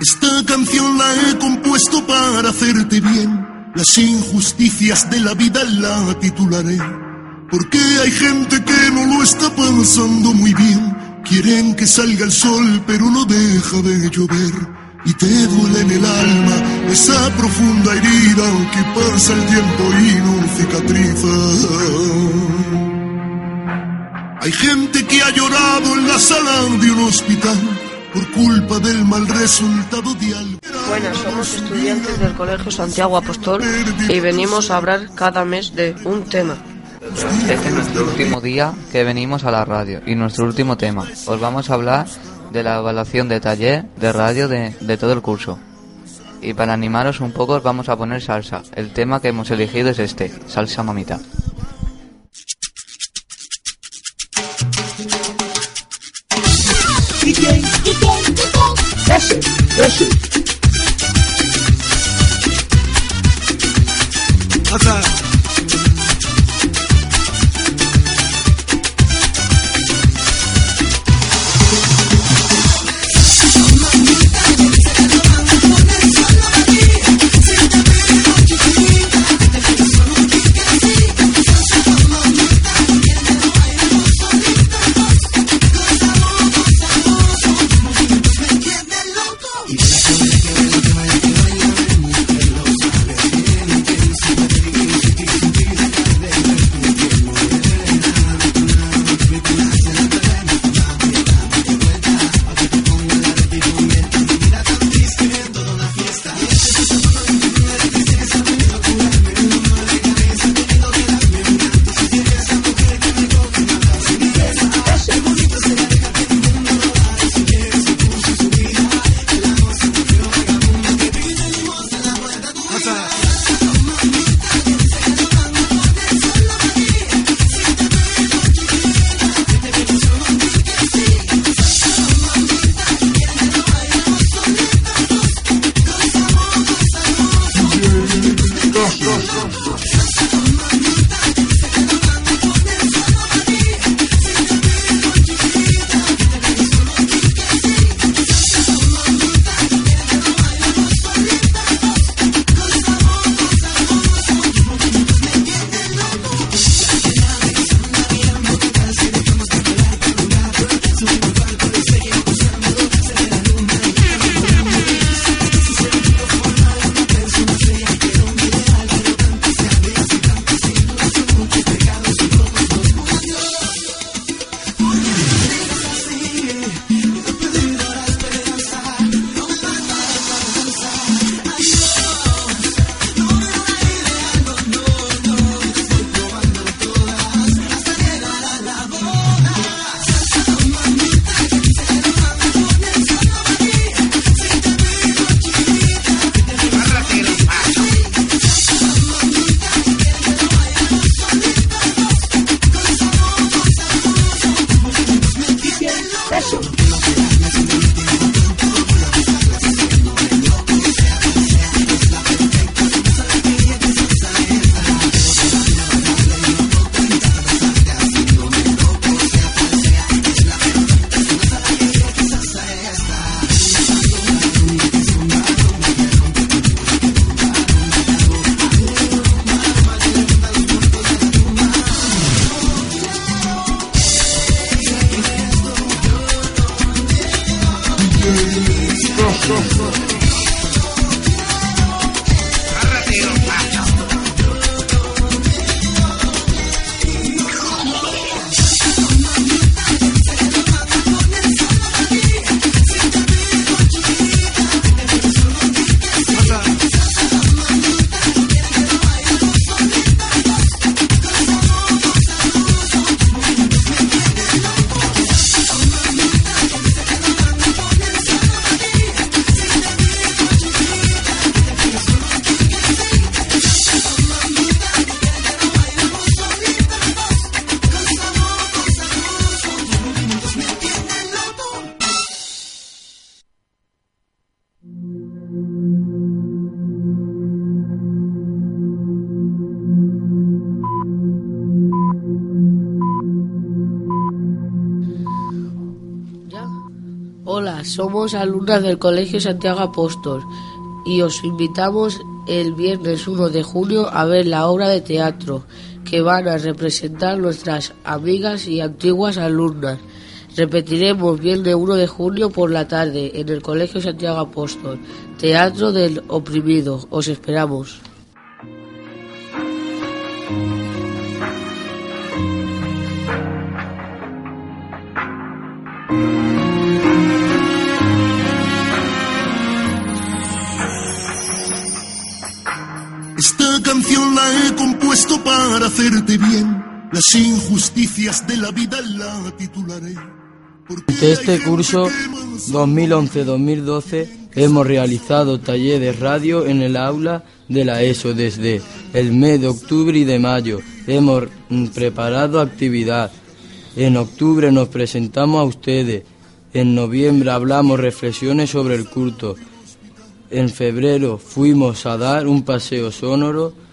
Esta canción la he compuesto para hacerte bien. Las injusticias de la vida la titularé. Porque hay gente que no lo está pasando muy bien. Quieren que salga el sol, pero no deja de llover. Y te duele en el alma esa profunda herida que pasa el tiempo y no cicatriza. Hay gente que ha llorado en la sala de un hospital por culpa del mal resultado de algo. Buenas, somos estudiantes del Colegio Santiago Apóstol y venimos a hablar cada mes de un tema. Este es nuestro último día que venimos a la radio y nuestro último tema. Os vamos a hablar de la evaluación de taller de radio de, de todo el curso. Y para animaros un poco os vamos a poner salsa. El tema que hemos elegido es este, salsa mamita. Somos alumnas del Colegio Santiago Apóstol y os invitamos el viernes 1 de junio a ver la obra de teatro que van a representar nuestras amigas y antiguas alumnas. Repetiremos viernes 1 de junio por la tarde en el Colegio Santiago Apóstol, Teatro del Oprimido. Os esperamos. Compuesto para hacerte bien. Las injusticias de la vida la titularé. Durante este curso 2011-2012 hemos realizado talleres de radio en el aula de la ESO desde el mes de octubre y de mayo. Hemos mm, preparado actividad. En octubre nos presentamos a ustedes. En noviembre hablamos reflexiones sobre el culto. En febrero fuimos a dar un paseo sonoro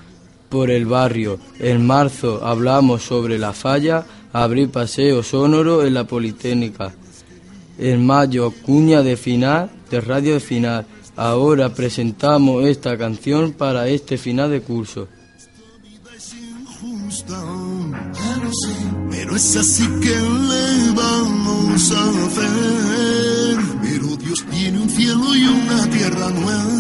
por el barrio. En marzo hablamos sobre la falla, abrir paseo sonoro en la Politécnica. En mayo cuña de final, de radio de final. Ahora presentamos esta canción para este final de curso. Pero es así que le vamos a hacer. Pero Dios tiene un cielo y una tierra nueva.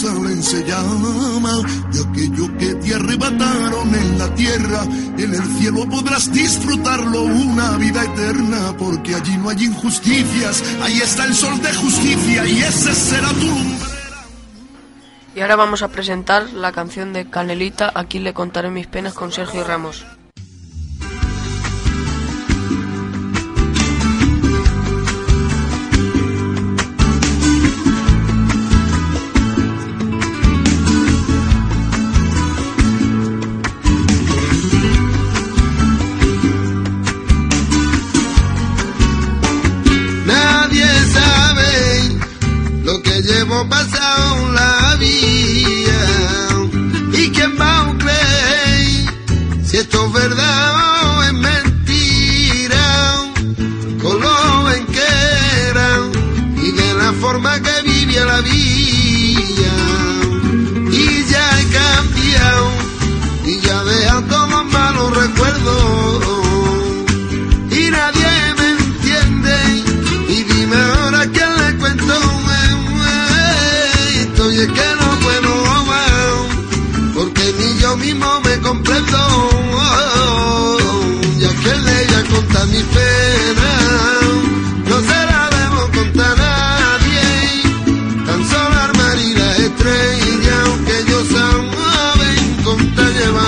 Jerusalén se llama. De aquello que te arrebataron en la tierra, en el cielo podrás disfrutarlo una vida eterna. Porque allí no hay injusticias. Ahí está el sol de justicia y ese será tu lumbre. Y ahora vamos a presentar la canción de Canelita, aquí le contaré mis penas con Sergio Ramos.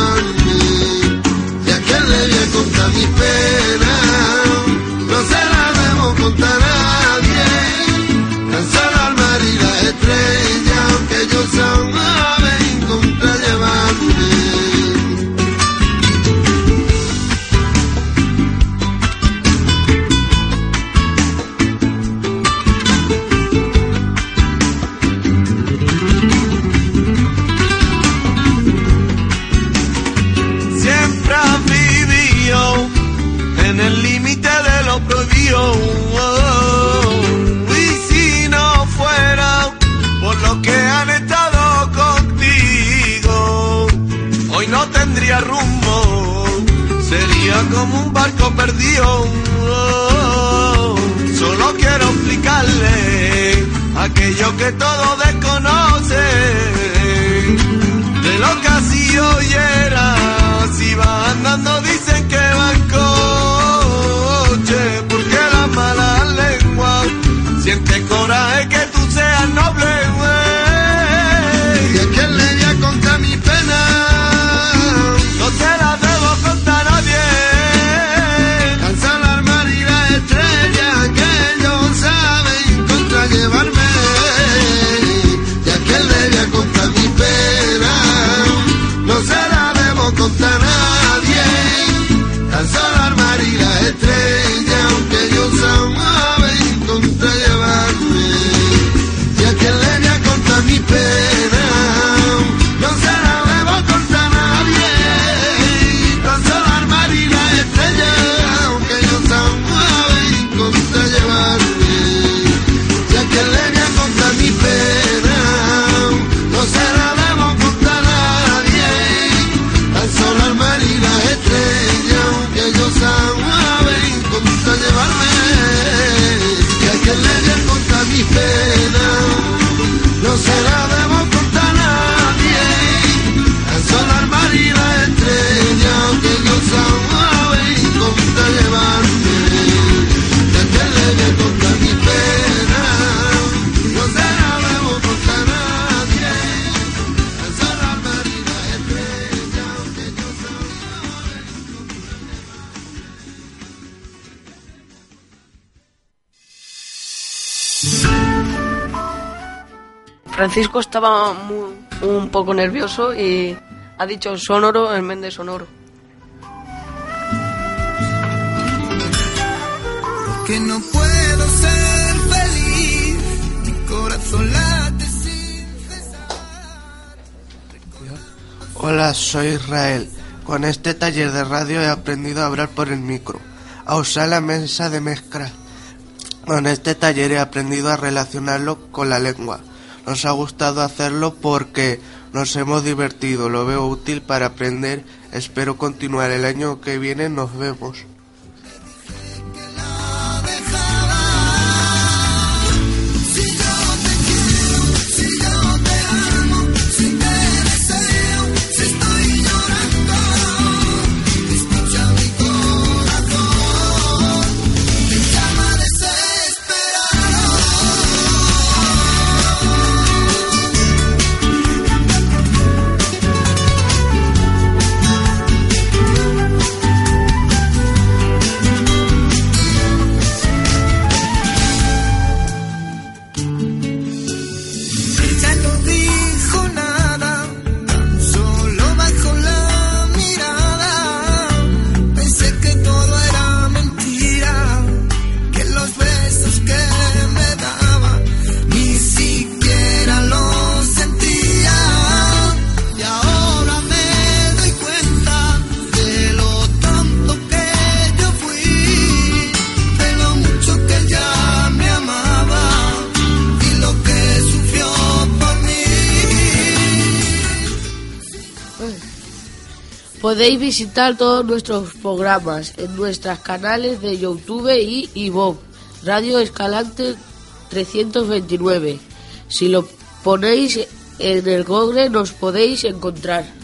Contar llevarme y a quién le voy a contar mi pena no se la debo contar a como un barco perdido. Solo quiero explicarle aquello que todos desconocen de lo que así oyera. Si va andando dicen que va en Francisco estaba un poco nervioso y ha dicho sonoro en vez de sonoro. que no puedo ser feliz. Mi corazón late sin Hola, soy Israel. Con este taller de radio he aprendido a hablar por el micro, a usar la mesa de mezcla. Con este taller he aprendido a relacionarlo con la lengua. Nos ha gustado hacerlo porque nos hemos divertido. Lo veo útil para aprender. Espero continuar el año que viene. Nos vemos. Podéis visitar todos nuestros programas en nuestros canales de YouTube y iVoox, Radio Escalante 329. Si lo ponéis en el Google nos podéis encontrar.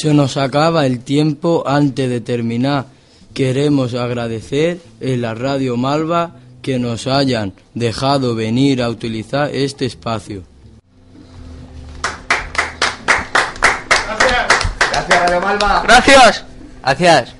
Se nos acaba el tiempo antes de terminar. Queremos agradecer en la Radio Malva que nos hayan dejado venir a utilizar este espacio. Gracias. Gracias, Radio Malva. Gracias. Gracias.